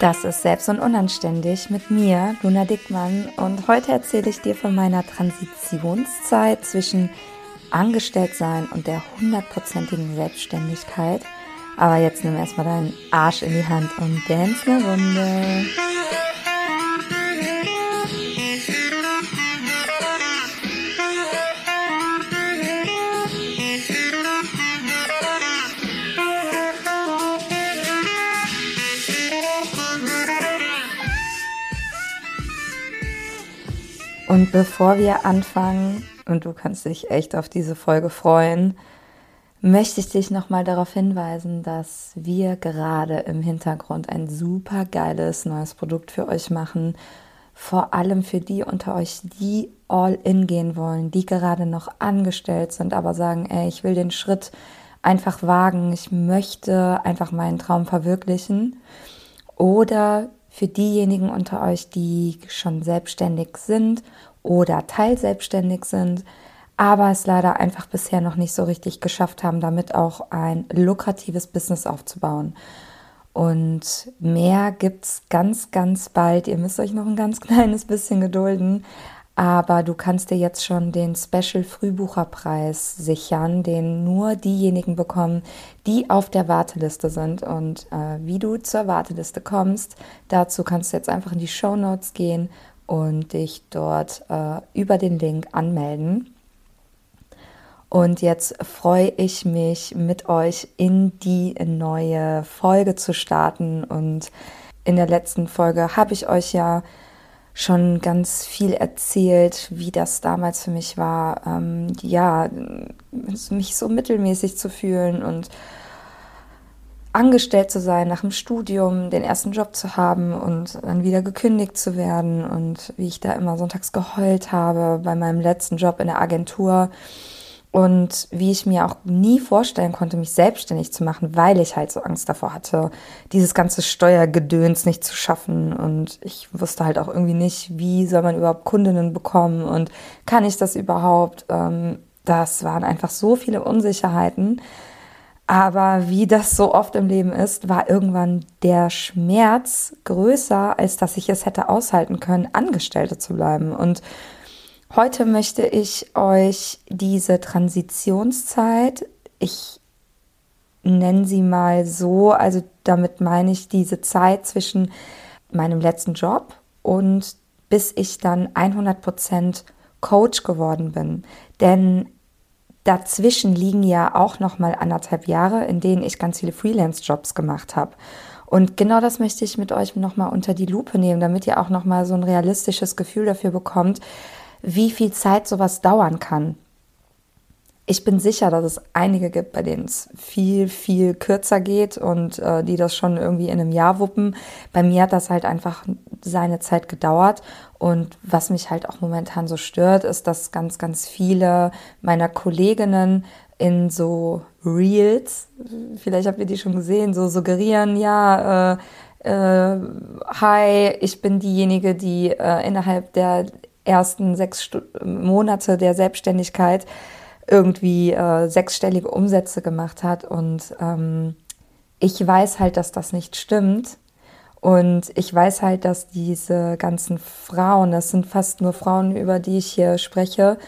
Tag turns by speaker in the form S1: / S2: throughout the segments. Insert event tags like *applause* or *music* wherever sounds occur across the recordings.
S1: Das ist Selbst und Unanständig mit mir, Luna Dickmann. Und heute erzähle ich dir von meiner Transitionszeit zwischen Angestelltsein und der hundertprozentigen Selbstständigkeit. Aber jetzt nimm erstmal deinen Arsch in die Hand und dance eine Runde. Und bevor wir anfangen, und du kannst dich echt auf diese Folge freuen, möchte ich dich nochmal darauf hinweisen, dass wir gerade im Hintergrund ein super geiles neues Produkt für euch machen. Vor allem für die unter euch, die all in gehen wollen, die gerade noch angestellt sind, aber sagen, ey, ich will den Schritt einfach wagen, ich möchte einfach meinen Traum verwirklichen. Oder für diejenigen unter euch, die schon selbstständig sind oder teilselbstständig sind, aber es leider einfach bisher noch nicht so richtig geschafft haben, damit auch ein lukratives Business aufzubauen. Und mehr gibt es ganz, ganz bald. Ihr müsst euch noch ein ganz *laughs* kleines bisschen gedulden. Aber du kannst dir jetzt schon den Special Frühbucherpreis sichern, den nur diejenigen bekommen, die auf der Warteliste sind. Und äh, wie du zur Warteliste kommst, dazu kannst du jetzt einfach in die Show Notes gehen und dich dort äh, über den Link anmelden. Und jetzt freue ich mich, mit euch in die neue Folge zu starten. Und in der letzten Folge habe ich euch ja schon ganz viel erzählt, wie das damals für mich war, ähm, ja, mich so mittelmäßig zu fühlen und angestellt zu sein nach dem Studium, den ersten Job zu haben und dann wieder gekündigt zu werden und wie ich da immer sonntags geheult habe bei meinem letzten Job in der Agentur und wie ich mir auch nie vorstellen konnte, mich selbstständig zu machen, weil ich halt so Angst davor hatte, dieses ganze Steuergedöns nicht zu schaffen. Und ich wusste halt auch irgendwie nicht, wie soll man überhaupt Kundinnen bekommen und kann ich das überhaupt? Ähm, das waren einfach so viele Unsicherheiten. Aber wie das so oft im Leben ist, war irgendwann der Schmerz größer, als dass ich es hätte aushalten können, Angestellte zu bleiben. Und Heute möchte ich euch diese Transitionszeit, ich nenne sie mal so, also damit meine ich diese Zeit zwischen meinem letzten Job und bis ich dann 100% Coach geworden bin. Denn dazwischen liegen ja auch noch mal anderthalb Jahre, in denen ich ganz viele Freelance-Jobs gemacht habe. Und genau das möchte ich mit euch noch mal unter die Lupe nehmen, damit ihr auch noch mal so ein realistisches Gefühl dafür bekommt, wie viel Zeit sowas dauern kann. Ich bin sicher, dass es einige gibt, bei denen es viel, viel kürzer geht und äh, die das schon irgendwie in einem Jahr wuppen. Bei mir hat das halt einfach seine Zeit gedauert. Und was mich halt auch momentan so stört, ist, dass ganz, ganz viele meiner Kolleginnen in so Reels, vielleicht habt ihr die schon gesehen, so suggerieren, ja, äh, äh, hi, ich bin diejenige, die äh, innerhalb der ersten sechs Monate der Selbstständigkeit irgendwie äh, sechsstellige Umsätze gemacht hat. Und ähm, ich weiß halt, dass das nicht stimmt. Und ich weiß halt, dass diese ganzen Frauen, das sind fast nur Frauen, über die ich hier spreche,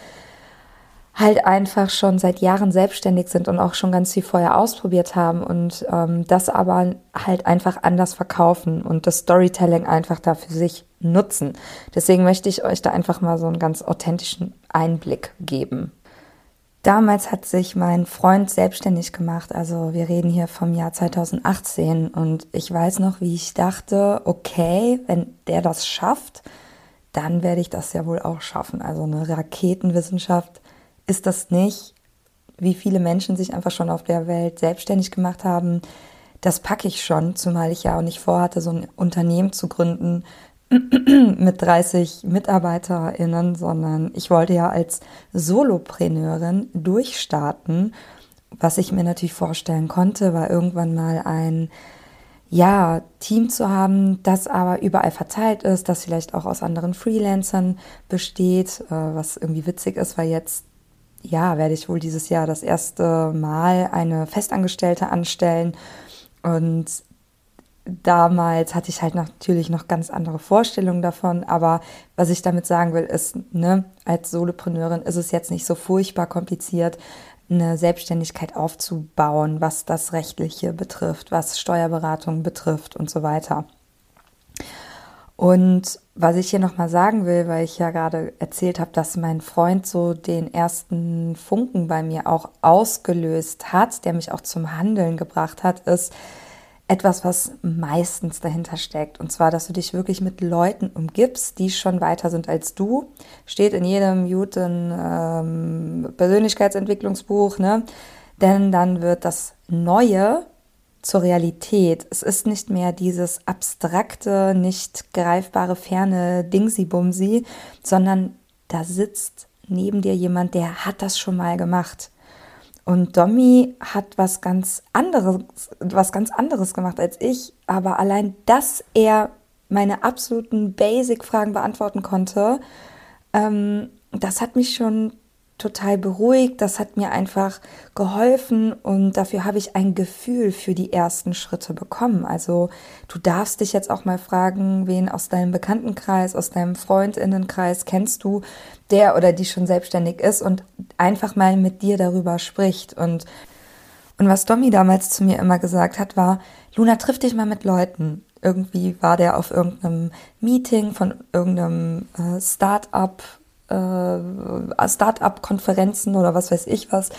S1: halt einfach schon seit Jahren selbstständig sind und auch schon ganz viel vorher ausprobiert haben und ähm, das aber halt einfach anders verkaufen und das Storytelling einfach da für sich nutzen. Deswegen möchte ich euch da einfach mal so einen ganz authentischen Einblick geben. Damals hat sich mein Freund selbstständig gemacht, also wir reden hier vom Jahr 2018 und ich weiß noch, wie ich dachte, okay, wenn der das schafft, dann werde ich das ja wohl auch schaffen. Also eine Raketenwissenschaft ist das nicht, wie viele Menschen sich einfach schon auf der Welt selbstständig gemacht haben. Das packe ich schon, zumal ich ja auch nicht vorhatte, so ein Unternehmen zu gründen, *clears throat* mit 30 MitarbeiterInnen, sondern ich wollte ja als Solopreneurin durchstarten. Was ich mir natürlich vorstellen konnte, war irgendwann mal ein ja, Team zu haben, das aber überall verteilt ist, das vielleicht auch aus anderen Freelancern besteht, äh, was irgendwie witzig ist, weil jetzt, ja, werde ich wohl dieses Jahr das erste Mal eine Festangestellte anstellen und damals hatte ich halt natürlich noch ganz andere Vorstellungen davon, aber was ich damit sagen will, ist, ne, als Solopreneurin ist es jetzt nicht so furchtbar kompliziert, eine Selbstständigkeit aufzubauen, was das Rechtliche betrifft, was Steuerberatung betrifft und so weiter. Und was ich hier nochmal sagen will, weil ich ja gerade erzählt habe, dass mein Freund so den ersten Funken bei mir auch ausgelöst hat, der mich auch zum Handeln gebracht hat, ist etwas, was meistens dahinter steckt. Und zwar, dass du dich wirklich mit Leuten umgibst, die schon weiter sind als du. Steht in jedem guten ähm, Persönlichkeitsentwicklungsbuch, ne? Denn dann wird das Neue zur Realität. Es ist nicht mehr dieses abstrakte, nicht greifbare, ferne Dingsi-Bumsi, sondern da sitzt neben dir jemand, der hat das schon mal gemacht. Und Domi hat was ganz anderes, was ganz anderes gemacht als ich, aber allein, dass er meine absoluten Basic-Fragen beantworten konnte, ähm, das hat mich schon total beruhigt, das hat mir einfach geholfen und dafür habe ich ein Gefühl für die ersten Schritte bekommen. Also du darfst dich jetzt auch mal fragen, wen aus deinem Bekanntenkreis, aus deinem Freundinnenkreis kennst du, der oder die schon selbstständig ist und einfach mal mit dir darüber spricht. Und, und was Domi damals zu mir immer gesagt hat, war, Luna, triff dich mal mit Leuten. Irgendwie war der auf irgendeinem Meeting von irgendeinem äh, Start-up äh, Start-up-Konferenzen oder was weiß ich was.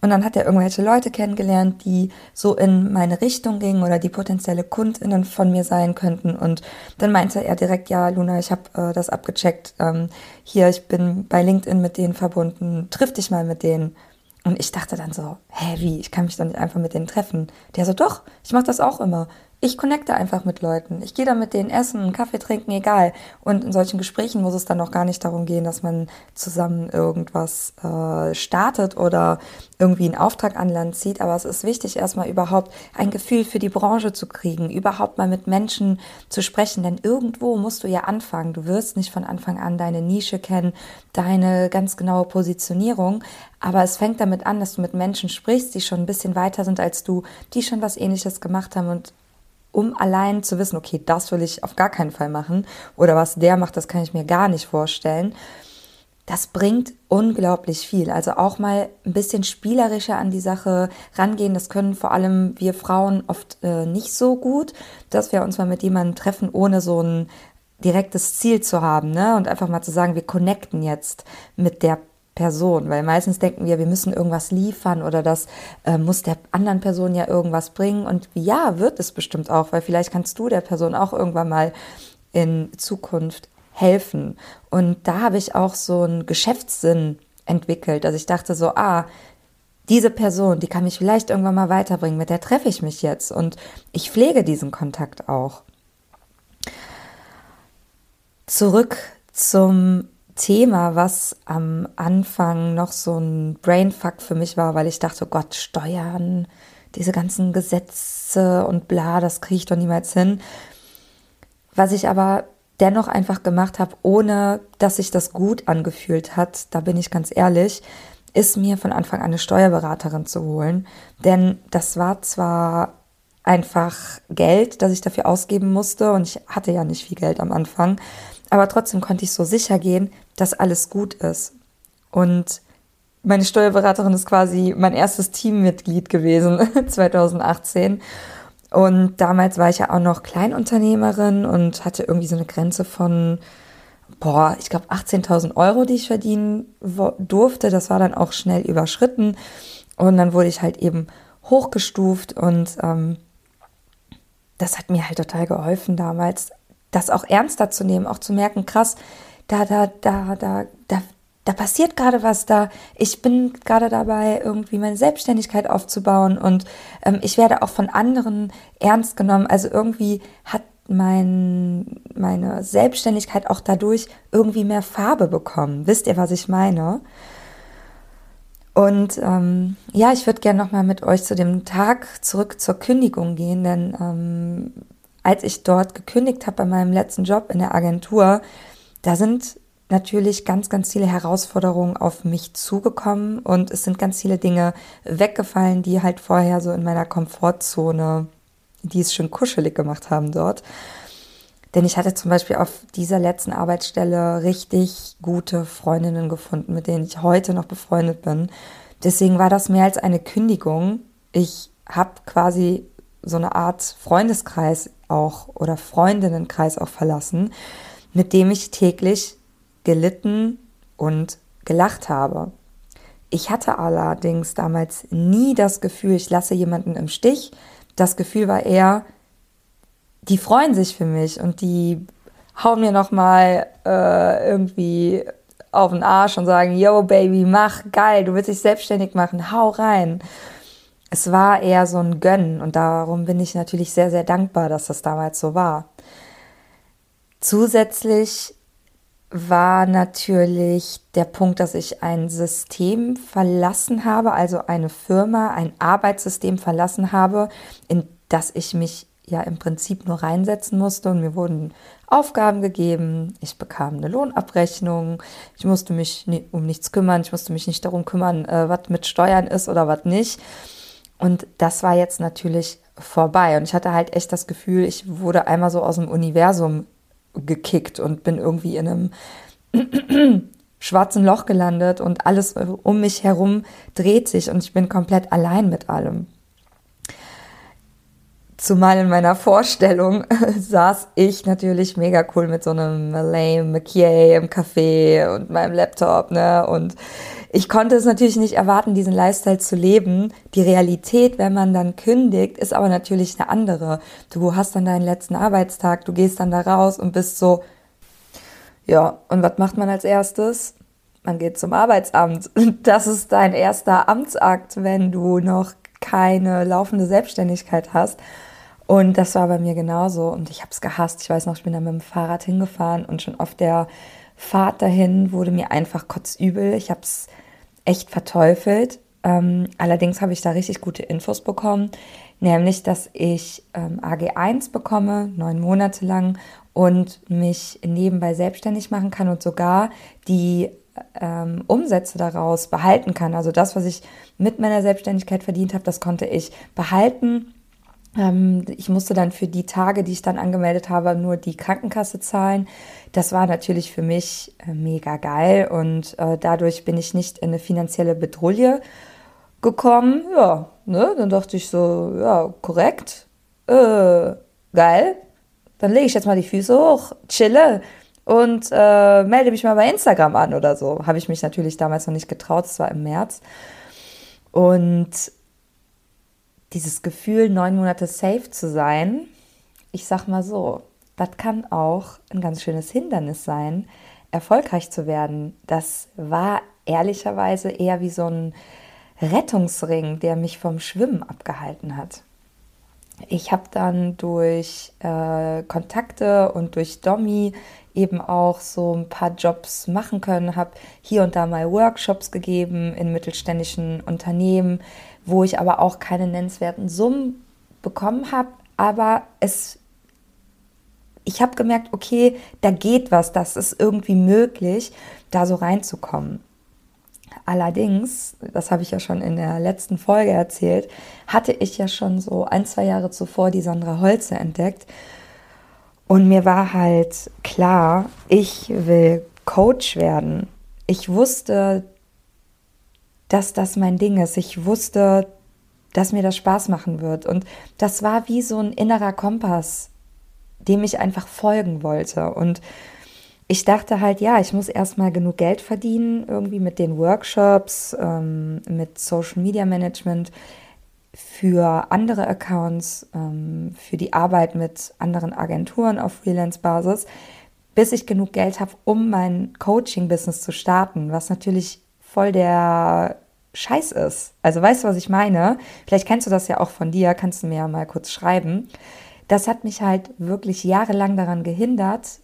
S1: Und dann hat er irgendwelche Leute kennengelernt, die so in meine Richtung gingen oder die potenzielle KundInnen von mir sein könnten. Und dann meinte er direkt, ja, Luna, ich habe äh, das abgecheckt. Ähm, hier, ich bin bei LinkedIn mit denen verbunden. Triff dich mal mit denen. Und ich dachte dann so, hä, wie? Ich kann mich doch nicht einfach mit denen treffen. Der so, doch, ich mache das auch immer ich connecte einfach mit Leuten. Ich gehe da mit denen essen, Kaffee trinken, egal. Und in solchen Gesprächen muss es dann auch gar nicht darum gehen, dass man zusammen irgendwas äh, startet oder irgendwie einen Auftrag an Land zieht. Aber es ist wichtig, erstmal überhaupt ein Gefühl für die Branche zu kriegen, überhaupt mal mit Menschen zu sprechen. Denn irgendwo musst du ja anfangen. Du wirst nicht von Anfang an deine Nische kennen, deine ganz genaue Positionierung. Aber es fängt damit an, dass du mit Menschen sprichst, die schon ein bisschen weiter sind als du, die schon was ähnliches gemacht haben und um allein zu wissen, okay, das will ich auf gar keinen Fall machen oder was der macht, das kann ich mir gar nicht vorstellen. Das bringt unglaublich viel. Also auch mal ein bisschen spielerischer an die Sache rangehen. Das können vor allem wir Frauen oft äh, nicht so gut, dass wir uns mal mit jemandem treffen, ohne so ein direktes Ziel zu haben, ne? Und einfach mal zu sagen, wir connecten jetzt mit der Person, weil meistens denken wir, wir müssen irgendwas liefern oder das äh, muss der anderen Person ja irgendwas bringen und ja, wird es bestimmt auch, weil vielleicht kannst du der Person auch irgendwann mal in Zukunft helfen. Und da habe ich auch so einen Geschäftssinn entwickelt, dass ich dachte so, ah, diese Person, die kann mich vielleicht irgendwann mal weiterbringen, mit der treffe ich mich jetzt und ich pflege diesen Kontakt auch. Zurück zum Thema, was am Anfang noch so ein Brainfuck für mich war, weil ich dachte, oh Gott, Steuern, diese ganzen Gesetze und bla, das kriege ich doch niemals hin. Was ich aber dennoch einfach gemacht habe, ohne dass sich das gut angefühlt hat, da bin ich ganz ehrlich, ist mir von Anfang an eine Steuerberaterin zu holen. Denn das war zwar einfach Geld, das ich dafür ausgeben musste und ich hatte ja nicht viel Geld am Anfang, aber trotzdem konnte ich so sicher gehen, dass alles gut ist. Und meine Steuerberaterin ist quasi mein erstes Teammitglied gewesen *laughs* 2018. Und damals war ich ja auch noch Kleinunternehmerin und hatte irgendwie so eine Grenze von, boah, ich glaube 18.000 Euro, die ich verdienen durfte. Das war dann auch schnell überschritten. Und dann wurde ich halt eben hochgestuft und ähm, das hat mir halt total geholfen damals, das auch ernster zu nehmen, auch zu merken, krass, da, da, da, da, da, da passiert gerade was da. Ich bin gerade dabei, irgendwie meine Selbstständigkeit aufzubauen und ähm, ich werde auch von anderen ernst genommen. Also irgendwie hat mein, meine Selbstständigkeit auch dadurch irgendwie mehr Farbe bekommen. Wisst ihr, was ich meine? Und ähm, ja, ich würde gerne nochmal mit euch zu dem Tag zurück zur Kündigung gehen, denn ähm, als ich dort gekündigt habe bei meinem letzten Job in der Agentur, da sind natürlich ganz, ganz viele Herausforderungen auf mich zugekommen und es sind ganz viele Dinge weggefallen, die halt vorher so in meiner Komfortzone die es schön kuschelig gemacht haben dort. Denn ich hatte zum Beispiel auf dieser letzten Arbeitsstelle richtig gute Freundinnen gefunden, mit denen ich heute noch befreundet bin. Deswegen war das mehr als eine Kündigung. Ich habe quasi so eine Art Freundeskreis auch oder Freundinnenkreis auch verlassen, mit dem ich täglich gelitten und gelacht habe. Ich hatte allerdings damals nie das Gefühl, ich lasse jemanden im Stich. Das Gefühl war eher, die freuen sich für mich und die hauen mir nochmal äh, irgendwie auf den Arsch und sagen, yo Baby, mach, geil, du willst dich selbstständig machen, hau rein. Es war eher so ein Gönnen und darum bin ich natürlich sehr, sehr dankbar, dass das damals so war. Zusätzlich war natürlich der Punkt, dass ich ein System verlassen habe, also eine Firma, ein Arbeitssystem verlassen habe, in das ich mich ja im Prinzip nur reinsetzen musste und mir wurden Aufgaben gegeben, ich bekam eine Lohnabrechnung, ich musste mich um nichts kümmern, ich musste mich nicht darum kümmern, äh, was mit Steuern ist oder was nicht. Und das war jetzt natürlich vorbei und ich hatte halt echt das Gefühl, ich wurde einmal so aus dem Universum gekickt und bin irgendwie in einem *clears throat* schwarzen Loch gelandet und alles um mich herum dreht sich und ich bin komplett allein mit allem. Zumal in meiner Vorstellung *laughs* saß ich natürlich mega cool mit so einem Lame McKay im Café und meinem Laptop, ne? Und ich konnte es natürlich nicht erwarten, diesen Lifestyle zu leben. Die Realität, wenn man dann kündigt, ist aber natürlich eine andere. Du hast dann deinen letzten Arbeitstag, du gehst dann da raus und bist so, ja, und was macht man als erstes? Man geht zum Arbeitsamt. *laughs* Das ist dein erster Amtsakt, wenn du noch keine laufende Selbstständigkeit hast. Und das war bei mir genauso und ich habe es gehasst. Ich weiß noch, ich bin da mit dem Fahrrad hingefahren und schon auf der Fahrt dahin wurde mir einfach kotzübel. Ich habe es echt verteufelt. Ähm, allerdings habe ich da richtig gute Infos bekommen, nämlich, dass ich ähm, AG1 bekomme, neun Monate lang und mich nebenbei selbstständig machen kann und sogar die ähm, Umsätze daraus behalten kann. Also das, was ich mit meiner Selbstständigkeit verdient habe, das konnte ich behalten ich musste dann für die Tage, die ich dann angemeldet habe, nur die Krankenkasse zahlen. Das war natürlich für mich äh, mega geil und äh, dadurch bin ich nicht in eine finanzielle Bedrulle gekommen. Ja, ne, dann dachte ich so, ja, korrekt, äh, geil. Dann lege ich jetzt mal die Füße hoch, chille und äh, melde mich mal bei Instagram an oder so. Habe ich mich natürlich damals noch nicht getraut, es war im März. Und dieses Gefühl, neun Monate safe zu sein, ich sag mal so, das kann auch ein ganz schönes Hindernis sein, erfolgreich zu werden. Das war ehrlicherweise eher wie so ein Rettungsring, der mich vom Schwimmen abgehalten hat. Ich habe dann durch äh, Kontakte und durch Domi eben auch so ein paar Jobs machen können, habe hier und da mal Workshops gegeben in mittelständischen Unternehmen, wo ich aber auch keine nennenswerten Summen bekommen habe, aber es ich habe gemerkt, okay, da geht was, das ist irgendwie möglich, da so reinzukommen. Allerdings, das habe ich ja schon in der letzten Folge erzählt, hatte ich ja schon so ein, zwei Jahre zuvor die Sandra Holze entdeckt. Und mir war halt klar, ich will Coach werden. Ich wusste, dass das mein Ding ist. Ich wusste, dass mir das Spaß machen wird. Und das war wie so ein innerer Kompass, dem ich einfach folgen wollte. Und ich dachte halt, ja, ich muss erstmal genug Geld verdienen, irgendwie mit den Workshops, ähm, mit Social Media Management für andere Accounts, ähm, für die Arbeit mit anderen Agenturen auf Freelance-Basis, bis ich genug Geld habe, um mein Coaching-Business zu starten, was natürlich voll der Scheiß ist. Also weißt du, was ich meine? Vielleicht kennst du das ja auch von dir, kannst du mir ja mal kurz schreiben. Das hat mich halt wirklich jahrelang daran gehindert,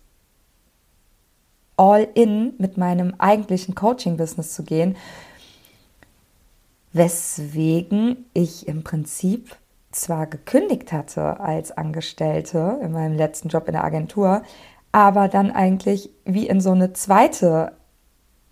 S1: all in mit meinem eigentlichen Coaching-Business zu gehen, weswegen ich im Prinzip zwar gekündigt hatte als Angestellte in meinem letzten Job in der Agentur, aber dann eigentlich wie in so eine zweite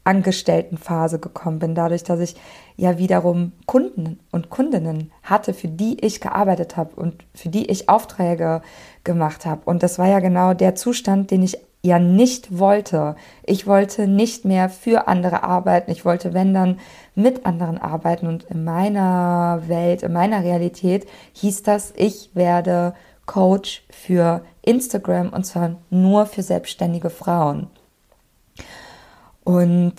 S1: Angestelltenphase gekommen bin, dadurch, dass ich ja wiederum Kunden und Kundinnen hatte, für die ich gearbeitet habe und für die ich Aufträge gemacht habe. Und das war ja genau der Zustand, den ich ja nicht wollte. Ich wollte nicht mehr für andere arbeiten. Ich wollte, wenn dann, mit anderen arbeiten. Und in meiner Welt, in meiner Realität hieß das, ich werde Coach für Instagram und zwar nur für selbstständige Frauen. Und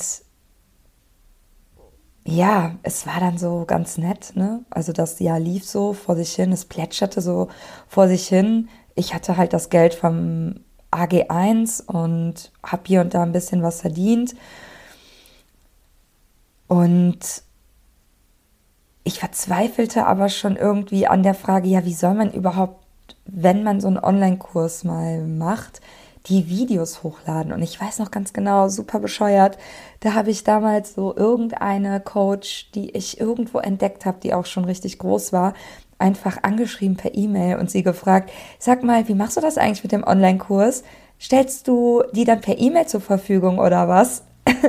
S1: ja, es war dann so ganz nett, ne? Also das Jahr lief so vor sich hin, es plätscherte so vor sich hin. Ich hatte halt das Geld vom AG1 und habe hier und da ein bisschen was verdient. Und ich verzweifelte aber schon irgendwie an der Frage, ja, wie soll man überhaupt, wenn man so einen Online-Kurs mal macht, die Videos hochladen. Und ich weiß noch ganz genau, super bescheuert, da habe ich damals so irgendeine Coach, die ich irgendwo entdeckt habe, die auch schon richtig groß war, einfach angeschrieben per E-Mail und sie gefragt, sag mal, wie machst du das eigentlich mit dem Online-Kurs? Stellst du die dann per E-Mail zur Verfügung oder was? *laughs*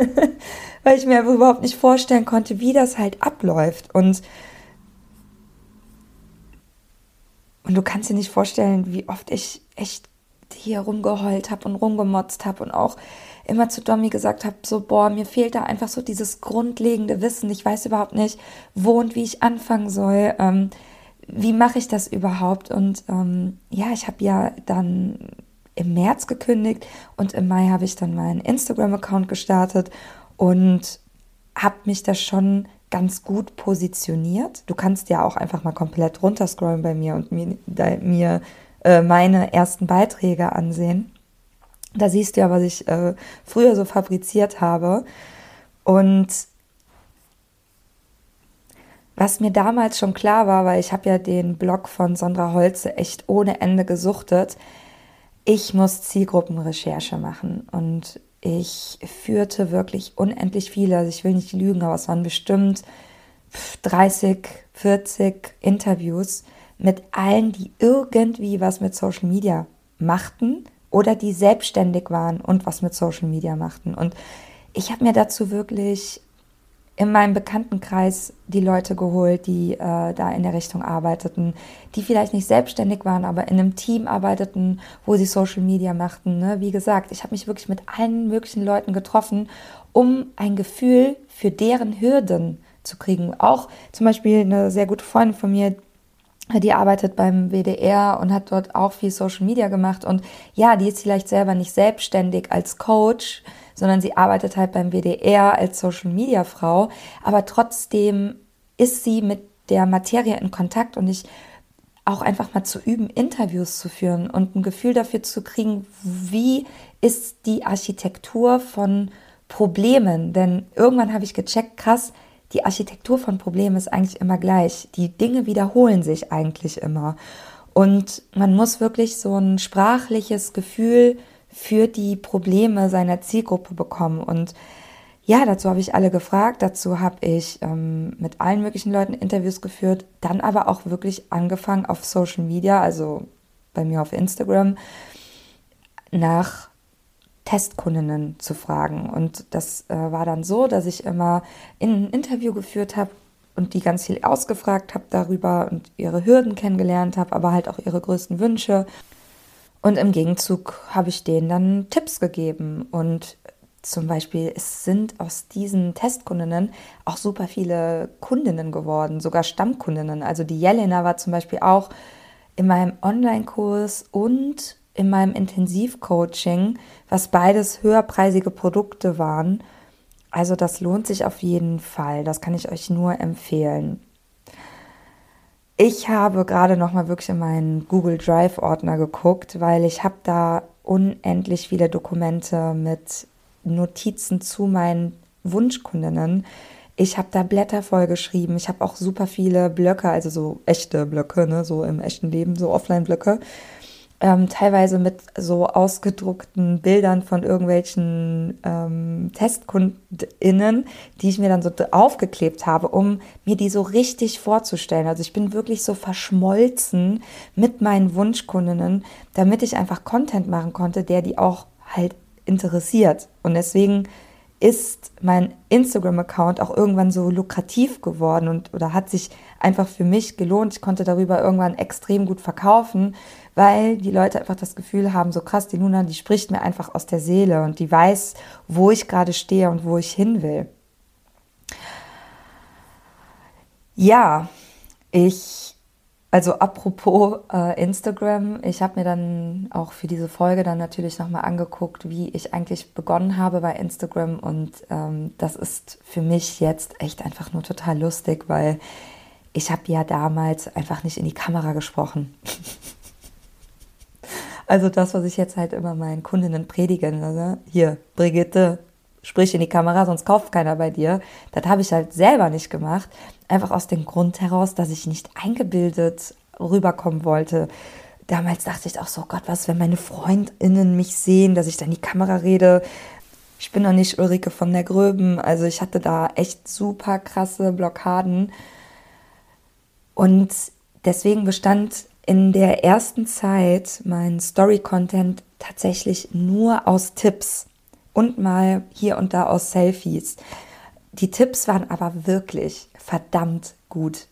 S1: Weil ich mir überhaupt nicht vorstellen konnte, wie das halt abläuft. Und, und du kannst dir nicht vorstellen, wie oft ich echt hier rumgeheult habe und rumgemotzt habe und auch immer zu Domi gesagt habe, so, boah, mir fehlt da einfach so dieses grundlegende Wissen. Ich weiß überhaupt nicht, wo und wie ich anfangen soll. Ähm, wie mache ich das überhaupt? Und ähm, ja, ich habe ja dann im März gekündigt und im Mai habe ich dann meinen Instagram-Account gestartet und habe mich da schon ganz gut positioniert. Du kannst ja auch einfach mal komplett runterscrollen bei mir und mir, da, mir äh, meine ersten Beiträge ansehen. Da siehst du ja, was ich äh, früher so fabriziert habe. Und was mir damals schon klar war, weil ich habe ja den Blog von Sondra Holze echt ohne Ende gesuchtet, ich muss Zielgruppenrecherche machen und ich führte wirklich unendlich viele, also ich will nicht lügen, aber es waren bestimmt 30, 40 Interviews mit allen, die irgendwie was mit Social Media machten oder die selbstständig waren und was mit Social Media machten. Und ich habe mir dazu wirklich in meinem Bekanntenkreis die Leute geholt, die äh, da in der Richtung arbeiteten, die vielleicht nicht selbstständig waren, aber in einem Team arbeiteten, wo sie Social Media machten. Ne? Wie gesagt, ich habe mich wirklich mit allen möglichen Leuten getroffen, um ein Gefühl für deren Hürden zu kriegen. Auch zum Beispiel eine sehr gute Freundin von mir, die arbeitet beim WDR und hat dort auch viel Social Media gemacht. Und ja, die ist vielleicht selber nicht selbstständig als Coach, sondern sie arbeitet halt beim WDR als Social Media Frau. Aber trotzdem ist sie mit der Materie in Kontakt und ich auch einfach mal zu üben, Interviews zu führen und ein Gefühl dafür zu kriegen, wie ist die Architektur von Problemen. Denn irgendwann habe ich gecheckt, krass, die Architektur von Problemen ist eigentlich immer gleich. Die Dinge wiederholen sich eigentlich immer. Und man muss wirklich so ein sprachliches Gefühl für die Probleme seiner Zielgruppe bekommen. Und ja, dazu habe ich alle gefragt, dazu habe ich ähm, mit allen möglichen Leuten Interviews geführt, dann aber auch wirklich angefangen auf Social Media, also bei mir auf Instagram, nach Testkundinnen zu fragen. Und das äh, war dann so, dass ich immer ein Interview geführt habe und die ganz viel ausgefragt habe darüber und ihre Hürden kennengelernt habe, aber halt auch ihre größten Wünsche. Und im Gegenzug habe ich denen dann Tipps gegeben. Und zum Beispiel, es sind aus diesen Testkundinnen auch super viele Kundinnen geworden, sogar Stammkundinnen. Also die Jelena war zum Beispiel auch in meinem Online-Kurs und in meinem Intensivcoaching, was beides höherpreisige Produkte waren. Also das lohnt sich auf jeden Fall. Das kann ich euch nur empfehlen. Ich habe gerade noch mal wirklich in meinen Google Drive Ordner geguckt, weil ich habe da unendlich viele Dokumente mit Notizen zu meinen Wunschkundinnen. Ich habe da Blätter voll geschrieben. Ich habe auch super viele Blöcke, also so echte Blöcke, ne, so im echten Leben, so Offline-Blöcke ähm, teilweise mit so ausgedruckten Bildern von irgendwelchen ähm, TestkundInnen, die ich mir dann so aufgeklebt habe, um mir die so richtig vorzustellen. Also ich bin wirklich so verschmolzen mit meinen Wunschkundinnen, damit ich einfach Content machen konnte, der die auch halt interessiert. Und deswegen ist mein Instagram-Account auch irgendwann so lukrativ geworden und oder hat sich einfach für mich gelohnt. Ich konnte darüber irgendwann extrem gut verkaufen, weil die Leute einfach das Gefühl haben, so krass, die Luna, die spricht mir einfach aus der Seele und die weiß, wo ich gerade stehe und wo ich hin will. Ja, ich also apropos äh, Instagram, ich habe mir dann auch für diese Folge dann natürlich nochmal angeguckt, wie ich eigentlich begonnen habe bei Instagram und ähm, das ist für mich jetzt echt einfach nur total lustig, weil ich habe ja damals einfach nicht in die Kamera gesprochen. *laughs* also das, was ich jetzt halt immer meinen Kundinnen predige, also hier, Brigitte, sprich in die Kamera, sonst kauft keiner bei dir. Das habe ich halt selber nicht gemacht. Einfach aus dem Grund heraus, dass ich nicht eingebildet rüberkommen wollte. Damals dachte ich auch so, Gott, was, wenn meine Freundinnen mich sehen, dass ich da in die Kamera rede. Ich bin noch nicht Ulrike von der Gröben. Also ich hatte da echt super krasse Blockaden. Und deswegen bestand in der ersten Zeit mein Story-Content tatsächlich nur aus Tipps und mal hier und da aus Selfies. Die Tipps waren aber wirklich verdammt gut.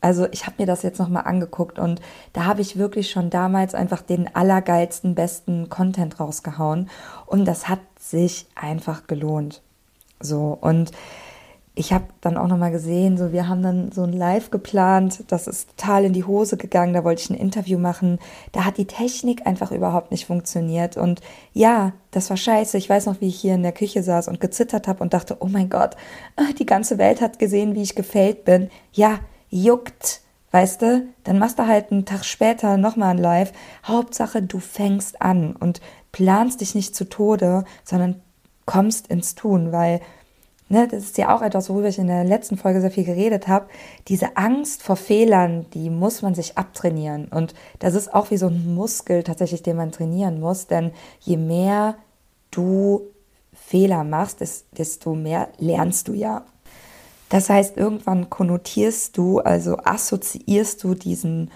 S1: Also ich habe mir das jetzt nochmal angeguckt und da habe ich wirklich schon damals einfach den allergeilsten, besten Content rausgehauen und das hat sich einfach gelohnt. So und ich habe dann auch nochmal gesehen, so wir haben dann so ein Live geplant, das ist total in die Hose gegangen, da wollte ich ein Interview machen, da hat die Technik einfach überhaupt nicht funktioniert und ja, das war scheiße. Ich weiß noch, wie ich hier in der Küche saß und gezittert habe und dachte, oh mein Gott, ah, die ganze Welt hat gesehen, wie ich gefällt bin. Ja, juckt, weißt du? Dann machst du halt einen Tag später nochmal ein Live. Hauptsache, du fängst an und planst dich nicht zu Tode, sondern kommst ins Tun, weil Ne, das ist ja auch etwas, worüber ich in der letzten Folge sehr viel geredet habe. Diese Angst vor Fehlern, die muss man sich abtrainieren. Und das ist auch wie so ein Muskel tatsächlich, den man trainieren muss. Denn je mehr du Fehler machst, desto mehr lernst du ja. Das heißt, irgendwann konnotierst du, also assoziierst du diesen,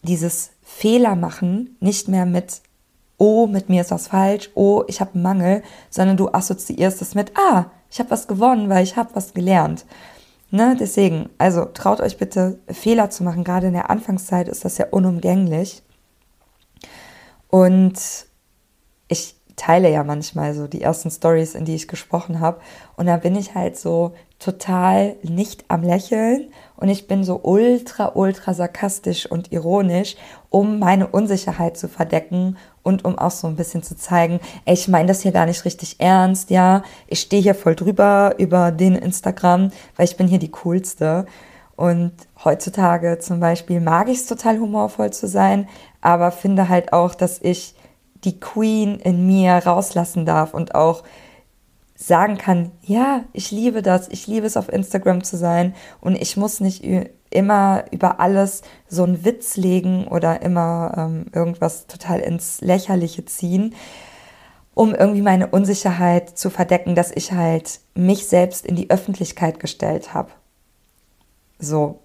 S1: dieses Fehlermachen nicht mehr mit, oh, mit mir ist was falsch, oh, ich habe Mangel, sondern du assoziierst es mit, ah, ich habe was gewonnen, weil ich habe was gelernt. Ne? Deswegen, also traut euch bitte Fehler zu machen. Gerade in der Anfangszeit ist das ja unumgänglich. Und ich teile ja manchmal so die ersten Stories, in die ich gesprochen habe. Und da bin ich halt so total nicht am Lächeln und ich bin so ultra, ultra sarkastisch und ironisch, um meine Unsicherheit zu verdecken und um auch so ein bisschen zu zeigen, ey, ich meine das hier gar nicht richtig ernst, ja, ich stehe hier voll drüber über den Instagram, weil ich bin hier die coolste. Und heutzutage zum Beispiel mag ich es total humorvoll zu sein, aber finde halt auch, dass ich die Queen in mir rauslassen darf und auch sagen kann, ja, ich liebe das, ich liebe es auf Instagram zu sein und ich muss nicht immer über alles so einen Witz legen oder immer ähm, irgendwas total ins Lächerliche ziehen, um irgendwie meine Unsicherheit zu verdecken, dass ich halt mich selbst in die Öffentlichkeit gestellt habe. So,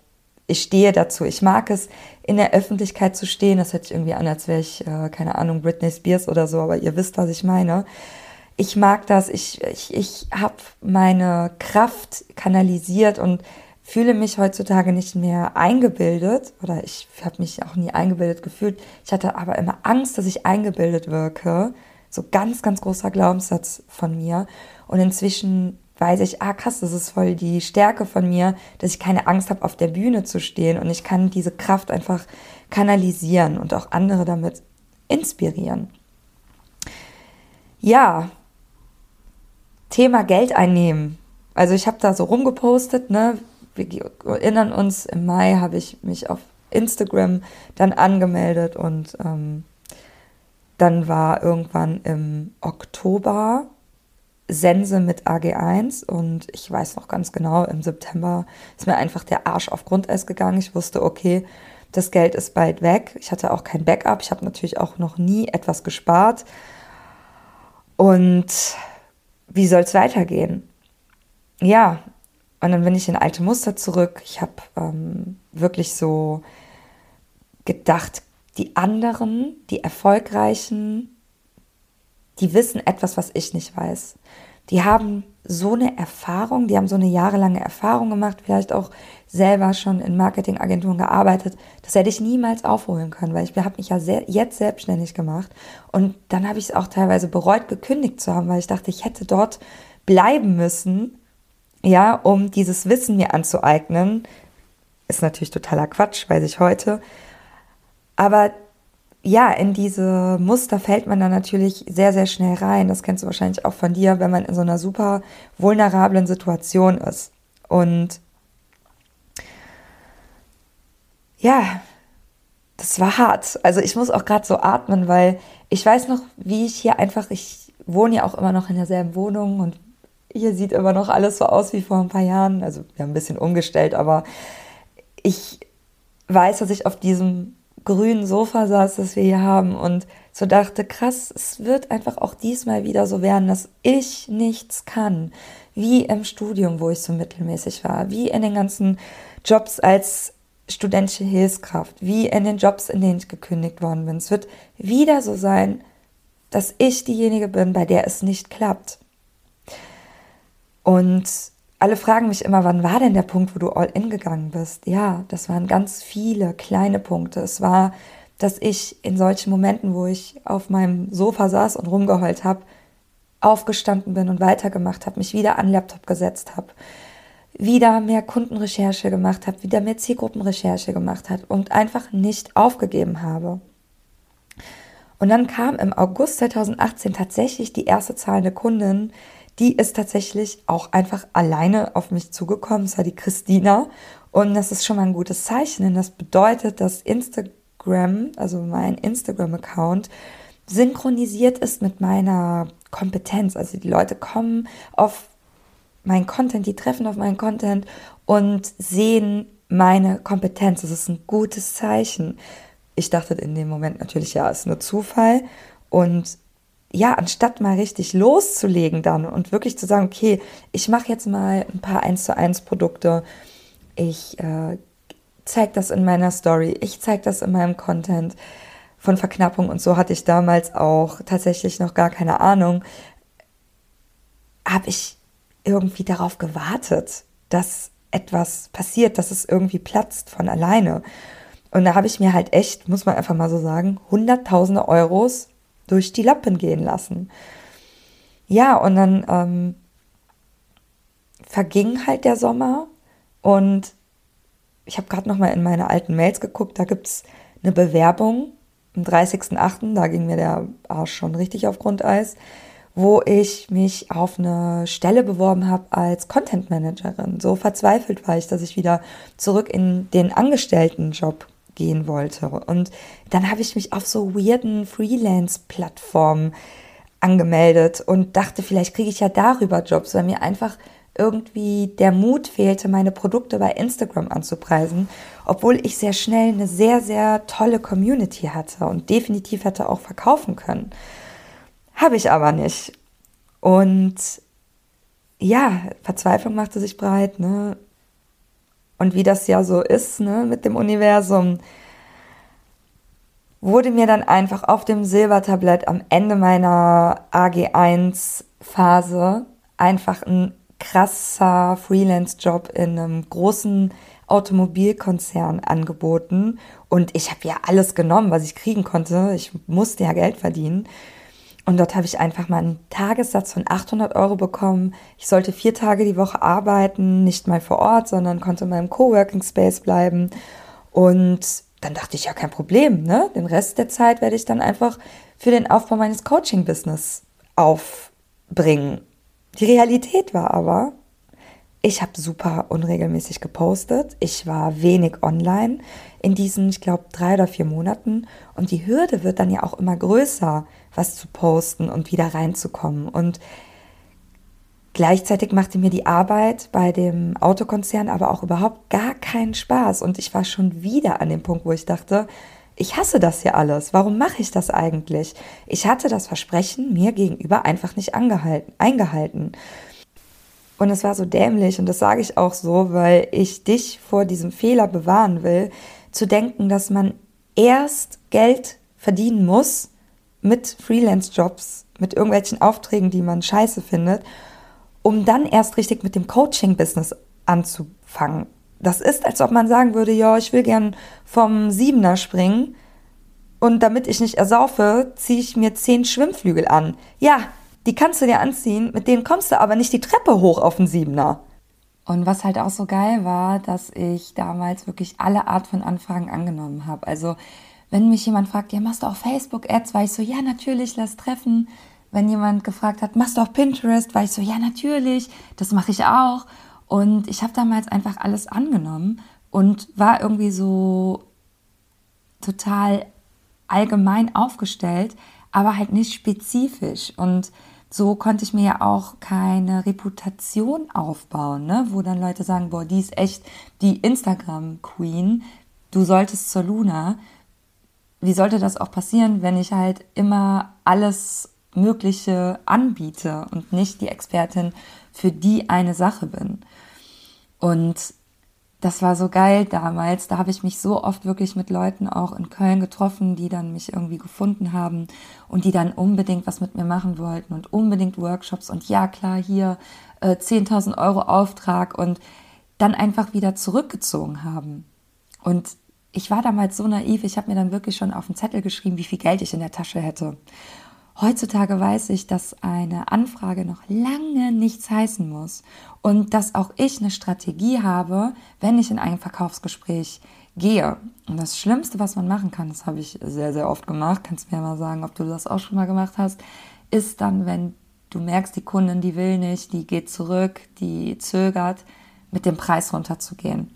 S1: ich stehe dazu. Ich mag es, in der Öffentlichkeit zu stehen. Das hört sich irgendwie an, als wäre ich, äh, keine Ahnung, Britney Spears oder so, aber ihr wisst, was ich meine ich mag das, ich, ich, ich habe meine Kraft kanalisiert und fühle mich heutzutage nicht mehr eingebildet oder ich habe mich auch nie eingebildet gefühlt. Ich hatte aber immer Angst, dass ich eingebildet wirke. So ganz, ganz großer Glaubenssatz von mir. Und inzwischen weiß ich, ah krass, das ist voll die Stärke von mir, dass ich keine Angst habe, auf der Bühne zu stehen und ich kann diese Kraft einfach kanalisieren und auch andere damit inspirieren. Ja, Thema Geld einnehmen. Also ich habe da so rumgepostet, ne? Wir erinnern uns, im Mai habe ich mich auf Instagram dann angemeldet und ähm, dann war irgendwann im Oktober Sense mit AG1 und ich weiß noch ganz genau, im September ist mir einfach der Arsch auf Grundeis gegangen. Ich wusste, okay, das Geld ist bald weg. Ich hatte auch kein Backup. Ich habe natürlich auch noch nie etwas gespart. Und wie soll es weitergehen? Ja, und dann bin ich in alte Muster zurück. Ich habe ähm, wirklich so gedacht, die anderen, die Erfolgreichen, die wissen etwas, was ich nicht weiß. Die haben so eine Erfahrung, die haben so eine jahrelange Erfahrung gemacht, vielleicht auch selber schon in Marketingagenturen gearbeitet. Das hätte ich niemals aufholen können, weil ich habe mich ja sehr, jetzt selbstständig gemacht und dann habe ich es auch teilweise bereut, gekündigt zu haben, weil ich dachte, ich hätte dort bleiben müssen, ja, um dieses Wissen mir anzueignen. Ist natürlich totaler Quatsch, weiß ich heute. Aber ja, in diese Muster fällt man dann natürlich sehr, sehr schnell rein. Das kennst du wahrscheinlich auch von dir, wenn man in so einer super vulnerablen Situation ist. Und ja, das war hart. Also ich muss auch gerade so atmen, weil ich weiß noch, wie ich hier einfach, ich wohne ja auch immer noch in derselben Wohnung und hier sieht immer noch alles so aus wie vor ein paar Jahren. Also wir haben ein bisschen umgestellt, aber ich weiß, dass ich auf diesem grünen Sofa saß, das wir hier haben und so dachte, krass, es wird einfach auch diesmal wieder so werden, dass ich nichts kann. Wie im Studium, wo ich so mittelmäßig war, wie in den ganzen Jobs als studentische Hilfskraft, wie in den Jobs, in denen ich gekündigt worden bin. Es wird wieder so sein, dass ich diejenige bin, bei der es nicht klappt. Und alle fragen mich immer, wann war denn der Punkt, wo du all in gegangen bist? Ja, das waren ganz viele kleine Punkte. Es war, dass ich in solchen Momenten, wo ich auf meinem Sofa saß und rumgeheult habe, aufgestanden bin und weitergemacht habe, mich wieder an Laptop gesetzt habe, wieder mehr Kundenrecherche gemacht habe, wieder mehr Zielgruppenrecherche gemacht habe und einfach nicht aufgegeben habe. Und dann kam im August 2018 tatsächlich die erste zahlende Kundin, die ist tatsächlich auch einfach alleine auf mich zugekommen. Das war die Christina. Und das ist schon mal ein gutes Zeichen, denn das bedeutet, dass Instagram, also mein Instagram-Account, synchronisiert ist mit meiner Kompetenz. Also die Leute kommen auf meinen Content, die treffen auf meinen Content und sehen meine Kompetenz. Das ist ein gutes Zeichen. Ich dachte in dem Moment natürlich, ja, ist nur Zufall. Und ja, anstatt mal richtig loszulegen dann und wirklich zu sagen, okay, ich mache jetzt mal ein paar 1 zu 1 Produkte, ich äh, zeige das in meiner Story, ich zeige das in meinem Content. Von Verknappung und so hatte ich damals auch tatsächlich noch gar keine Ahnung, habe ich irgendwie darauf gewartet, dass etwas passiert, dass es irgendwie platzt von alleine. Und da habe ich mir halt echt, muss man einfach mal so sagen, hunderttausende Euros durch die Lappen gehen lassen. Ja, und dann ähm, verging halt der Sommer und ich habe gerade noch mal in meine alten Mails geguckt, da gibt es eine Bewerbung am 30.08., da ging mir der Arsch schon richtig auf Grundeis, wo ich mich auf eine Stelle beworben habe als Content Managerin. So verzweifelt war ich, dass ich wieder zurück in den Angestelltenjob gehen wollte. Und dann habe ich mich auf so weirden Freelance-Plattformen angemeldet und dachte, vielleicht kriege ich ja darüber Jobs, weil mir einfach irgendwie der Mut fehlte, meine Produkte bei Instagram anzupreisen, obwohl ich sehr schnell eine sehr, sehr tolle Community hatte und definitiv hätte auch verkaufen können. Habe ich aber nicht. Und ja, Verzweiflung machte sich breit, ne? Und wie das ja so ist ne, mit dem Universum, wurde mir dann einfach auf dem Silbertablett am Ende meiner AG1-Phase einfach ein krasser Freelance-Job in einem großen Automobilkonzern angeboten. Und ich habe ja alles genommen, was ich kriegen konnte. Ich musste ja Geld verdienen. Und dort habe ich einfach mal einen Tagessatz von 800 Euro bekommen. Ich sollte vier Tage die Woche arbeiten, nicht mal vor Ort, sondern konnte in meinem Coworking Space bleiben. Und dann dachte ich, ja, kein Problem. Ne? Den Rest der Zeit werde ich dann einfach für den Aufbau meines Coaching-Business aufbringen. Die Realität war aber, ich habe super unregelmäßig gepostet. Ich war wenig online in diesen, ich glaube, drei oder vier Monaten. Und die Hürde wird dann ja auch immer größer, was zu posten und wieder reinzukommen. Und gleichzeitig machte mir die Arbeit bei dem Autokonzern aber auch überhaupt gar keinen Spaß. Und ich war schon wieder an dem Punkt, wo ich dachte, ich hasse das hier alles. Warum mache ich das eigentlich? Ich hatte das Versprechen mir gegenüber einfach nicht eingehalten. Und es war so dämlich, und das sage ich auch so, weil ich dich vor diesem Fehler bewahren will, zu denken, dass man erst Geld verdienen muss mit Freelance-Jobs, mit irgendwelchen Aufträgen, die man scheiße findet, um dann erst richtig mit dem Coaching-Business anzufangen. Das ist, als ob man sagen würde, ja, ich will gern vom Siebener springen und damit ich nicht ersaufe, ziehe ich mir zehn Schwimmflügel an. Ja, die kannst du dir anziehen, mit denen kommst du aber nicht die Treppe hoch auf den Siebener. Und was halt auch so geil war, dass ich damals wirklich alle Art von Anfragen angenommen habe. Also wenn mich jemand fragt, ja, machst du auch Facebook-Ads, war ich so, ja, natürlich, lass treffen. Wenn jemand gefragt hat, machst du auch Pinterest, war ich so, ja, natürlich, das mache ich auch. Und ich habe damals einfach alles angenommen und war irgendwie so total allgemein aufgestellt, aber halt nicht spezifisch. Und so konnte ich mir ja auch keine Reputation aufbauen, ne? wo dann Leute sagen, boah, die ist echt die Instagram-Queen, du solltest zur Luna. Wie sollte das auch passieren, wenn ich halt immer alles Mögliche anbiete und nicht die Expertin für die eine Sache bin? Und das war so geil damals. Da habe ich mich so oft wirklich mit Leuten auch in Köln getroffen, die dann mich irgendwie gefunden haben und die dann unbedingt was mit mir machen wollten und unbedingt Workshops und ja klar hier äh, 10.000 Euro Auftrag und dann einfach wieder zurückgezogen haben. Und ich war damals so naiv, ich habe mir dann wirklich schon auf den Zettel geschrieben, wie viel Geld ich in der Tasche hätte. Heutzutage weiß ich, dass eine Anfrage noch lange nichts heißen muss und dass auch ich eine Strategie habe, wenn ich in ein Verkaufsgespräch gehe. Und das Schlimmste, was man machen kann, das habe ich sehr, sehr oft gemacht, kannst mir mal sagen, ob du das auch schon mal gemacht hast, ist dann, wenn du merkst, die Kundin, die will nicht, die geht zurück, die zögert, mit dem Preis runterzugehen.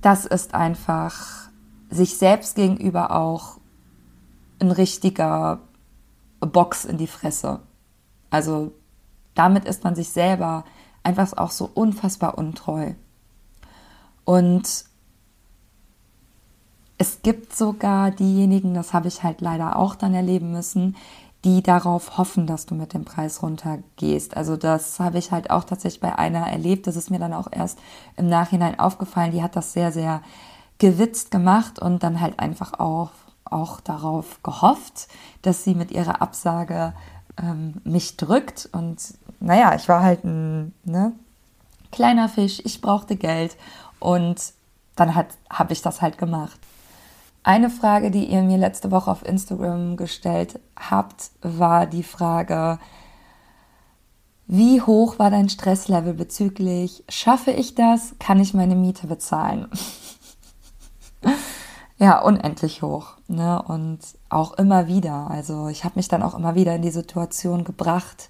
S1: Das ist einfach sich selbst gegenüber auch ein richtiger Box in die Fresse. Also damit ist man sich selber einfach auch so unfassbar untreu. Und es gibt sogar diejenigen, das habe ich halt leider auch dann erleben müssen, die darauf hoffen, dass du mit dem Preis runtergehst. Also das habe ich halt auch tatsächlich bei einer erlebt. Das ist mir dann auch erst im Nachhinein aufgefallen. Die hat das sehr, sehr gewitzt gemacht und dann halt einfach auch auch darauf gehofft, dass sie mit ihrer Absage ähm, mich drückt. Und naja, ich war halt ein ne, kleiner Fisch, ich brauchte Geld und dann habe ich das halt gemacht. Eine Frage, die ihr mir letzte Woche auf Instagram gestellt habt, war die Frage, wie hoch war dein Stresslevel bezüglich, schaffe ich das, kann ich meine Miete bezahlen? *laughs* ja, unendlich hoch. Ne? Und auch immer wieder. Also ich habe mich dann auch immer wieder in die Situation gebracht,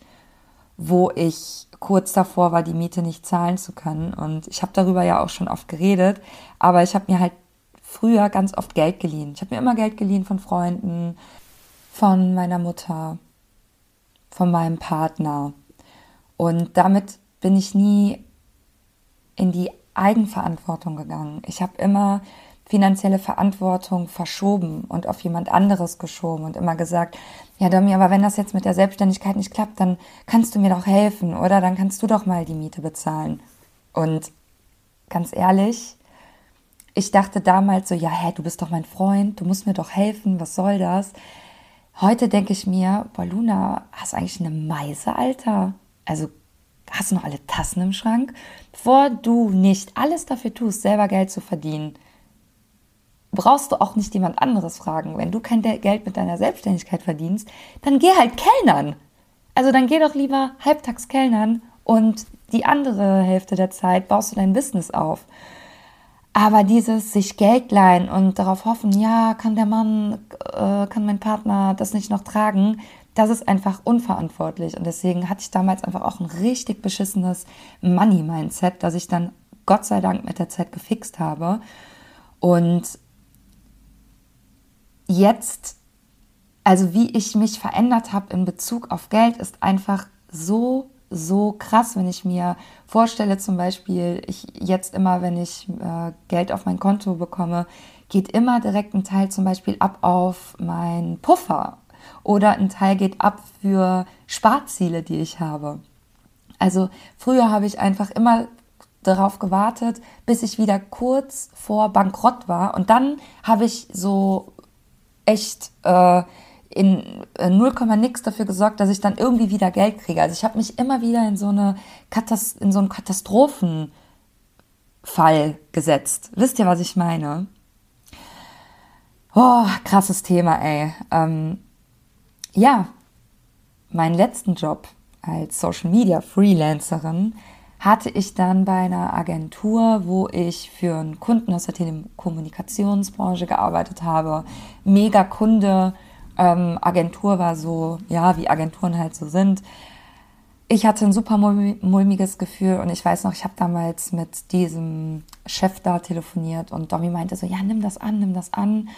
S1: wo ich kurz davor war, die Miete nicht zahlen zu können. Und ich habe darüber ja auch schon oft geredet, aber ich habe mir halt früher ganz oft Geld geliehen. Ich habe mir immer Geld geliehen von Freunden, von meiner Mutter, von meinem Partner. Und damit bin ich nie in die Eigenverantwortung gegangen. Ich habe immer finanzielle Verantwortung verschoben und auf jemand anderes geschoben und immer gesagt, ja Domi, aber wenn das jetzt mit der Selbstständigkeit nicht klappt, dann kannst du mir doch helfen oder dann kannst du doch mal die Miete bezahlen. Und ganz ehrlich, ich dachte damals so, ja, hä, du bist doch mein Freund, du musst mir doch helfen, was soll das? Heute denke ich mir, boah, Luna, hast du eigentlich eine Meise, Alter? Also hast du noch alle Tassen im Schrank? Bevor du nicht alles dafür tust, selber Geld zu verdienen, brauchst du auch nicht jemand anderes fragen. Wenn du kein Geld mit deiner Selbstständigkeit verdienst, dann geh halt Kellnern. Also dann geh doch lieber halbtags Kellnern und die andere Hälfte der Zeit baust du dein Business auf. Aber dieses sich Geld leihen und darauf hoffen, ja, kann der Mann, äh, kann mein Partner das nicht noch tragen, das ist einfach unverantwortlich. Und deswegen hatte ich damals einfach auch ein richtig beschissenes Money-Mindset, das ich dann Gott sei Dank mit der Zeit gefixt habe. Und jetzt, also wie ich mich verändert habe in Bezug auf Geld, ist einfach so, so krass, wenn ich mir vorstelle, zum Beispiel, ich jetzt immer, wenn ich äh, Geld auf mein Konto bekomme, geht immer direkt ein Teil zum Beispiel ab auf mein Puffer oder ein Teil geht ab für Sparziele, die ich habe. Also früher habe ich einfach immer darauf gewartet, bis ich wieder kurz vor Bankrott war und dann habe ich so echt äh, in 0, äh, nix dafür gesorgt, dass ich dann irgendwie wieder Geld kriege. Also ich habe mich immer wieder in so eine Katast in so einen Katastrophenfall gesetzt. Wisst ihr, was ich meine? Oh, krasses Thema, ey. Ähm, ja, meinen letzten Job als Social Media Freelancerin hatte ich dann bei einer Agentur, wo ich für einen Kunden aus der Telekommunikationsbranche gearbeitet habe. Mega Kunde. Ähm, Agentur war so, ja, wie Agenturen halt so sind. Ich hatte ein super mulmiges Gefühl und ich weiß noch, ich habe damals mit diesem Chef da telefoniert und Domi meinte so, ja, nimm das an, nimm das an.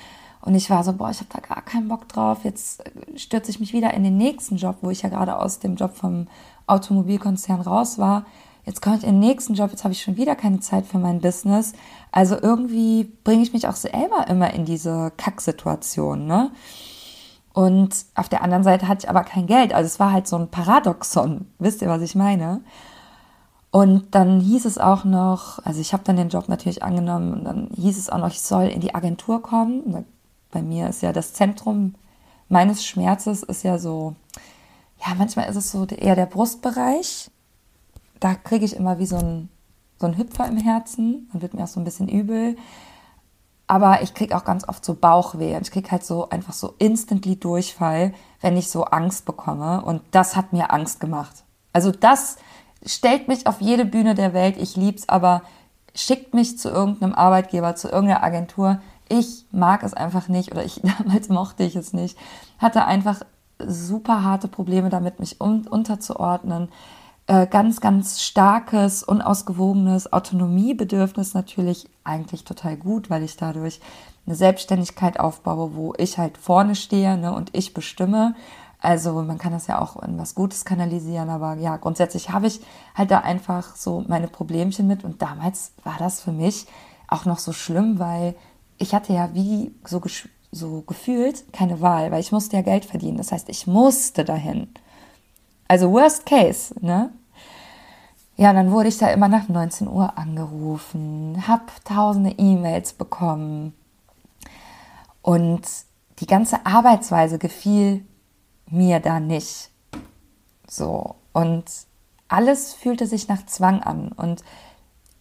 S1: Und ich war so, boah, ich habe da gar keinen Bock drauf. Jetzt stürze ich mich wieder in den nächsten Job, wo ich ja gerade aus dem Job vom Automobilkonzern raus war jetzt komme ich in den nächsten Job, jetzt habe ich schon wieder keine Zeit für mein Business. Also irgendwie bringe ich mich auch selber immer in diese Kacksituation, ne? Und auf der anderen Seite hatte ich aber kein Geld. Also es war halt so ein Paradoxon. Wisst ihr, was ich meine? Und dann hieß es auch noch, also ich habe dann den Job natürlich angenommen und dann hieß es auch noch, ich soll in die Agentur kommen. Bei mir ist ja das Zentrum meines Schmerzes ist ja so, ja, manchmal ist es so eher der Brustbereich da kriege ich immer wie so ein, so ein Hüpfer im Herzen. Dann wird mir auch so ein bisschen übel. Aber ich kriege auch ganz oft so Bauchweh. Und ich kriege halt so einfach so instantly Durchfall, wenn ich so Angst bekomme. Und das hat mir Angst gemacht. Also das stellt mich auf jede Bühne der Welt. Ich lieb's, aber schickt mich zu irgendeinem Arbeitgeber, zu irgendeiner Agentur. Ich mag es einfach nicht oder ich *laughs* damals mochte ich es nicht. Hatte einfach super harte Probleme damit, mich un unterzuordnen. Äh, ganz, ganz starkes, unausgewogenes Autonomiebedürfnis natürlich eigentlich total gut, weil ich dadurch eine Selbstständigkeit aufbaue, wo ich halt vorne stehe ne, und ich bestimme. Also man kann das ja auch in was Gutes kanalisieren, aber ja, grundsätzlich habe ich halt da einfach so meine Problemchen mit und damals war das für mich auch noch so schlimm, weil ich hatte ja wie so, so gefühlt keine Wahl, weil ich musste ja Geld verdienen. Das heißt, ich musste dahin. Also worst case, ne? Ja, und dann wurde ich da immer nach 19 Uhr angerufen, hab tausende E-Mails bekommen. Und die ganze Arbeitsweise gefiel mir da nicht. So. Und alles fühlte sich nach Zwang an. Und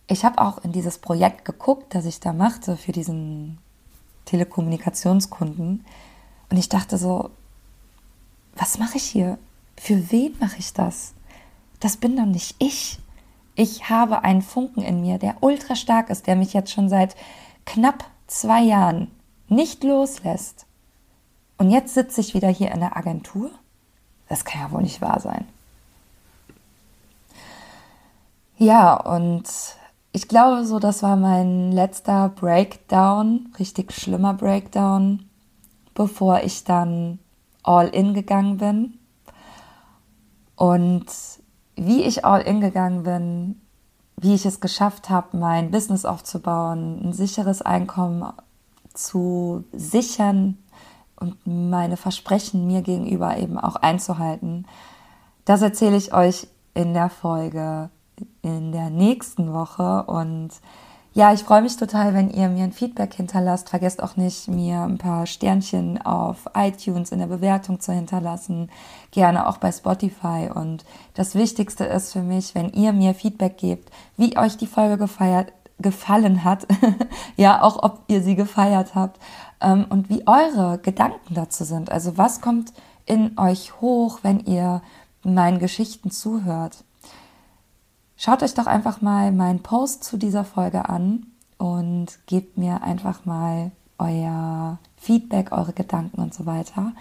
S1: ich habe auch in dieses Projekt geguckt, das ich da machte für diesen Telekommunikationskunden. Und ich dachte so, was mache ich hier? Für wen mache ich das? Das bin doch nicht ich. Ich habe einen Funken in mir, der ultra stark ist, der mich jetzt schon seit knapp zwei Jahren nicht loslässt. Und jetzt sitze ich wieder hier in der Agentur? Das kann ja wohl nicht wahr sein. Ja, und ich glaube so, das war mein letzter Breakdown, richtig schlimmer Breakdown, bevor ich dann all in gegangen bin. Und wie ich all in gegangen bin, wie ich es geschafft habe, mein Business aufzubauen, ein sicheres Einkommen zu sichern und meine Versprechen mir gegenüber eben auch einzuhalten. Das erzähle ich euch in der Folge in der nächsten Woche und ja, ich freue mich total, wenn ihr mir ein Feedback hinterlasst. Vergesst auch nicht, mir ein paar Sternchen auf iTunes in der Bewertung zu hinterlassen. Gerne auch bei Spotify. Und das Wichtigste ist für mich, wenn ihr mir Feedback gebt, wie euch die Folge gefeiert, gefallen hat. *laughs* ja, auch ob ihr sie gefeiert habt. Ähm, und wie eure Gedanken dazu sind. Also was kommt in euch hoch, wenn ihr meinen Geschichten zuhört? Schaut euch doch einfach mal meinen Post zu dieser Folge an und gebt mir einfach mal euer Feedback, eure Gedanken und so weiter.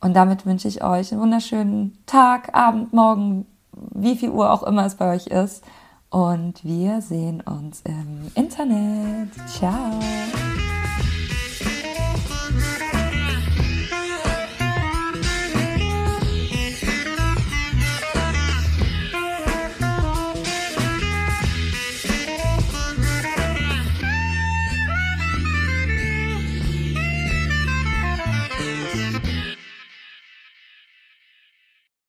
S1: Und damit wünsche ich euch einen wunderschönen Tag, Abend, Morgen, wie viel Uhr auch immer es bei euch ist. Und wir sehen uns im Internet. Ciao.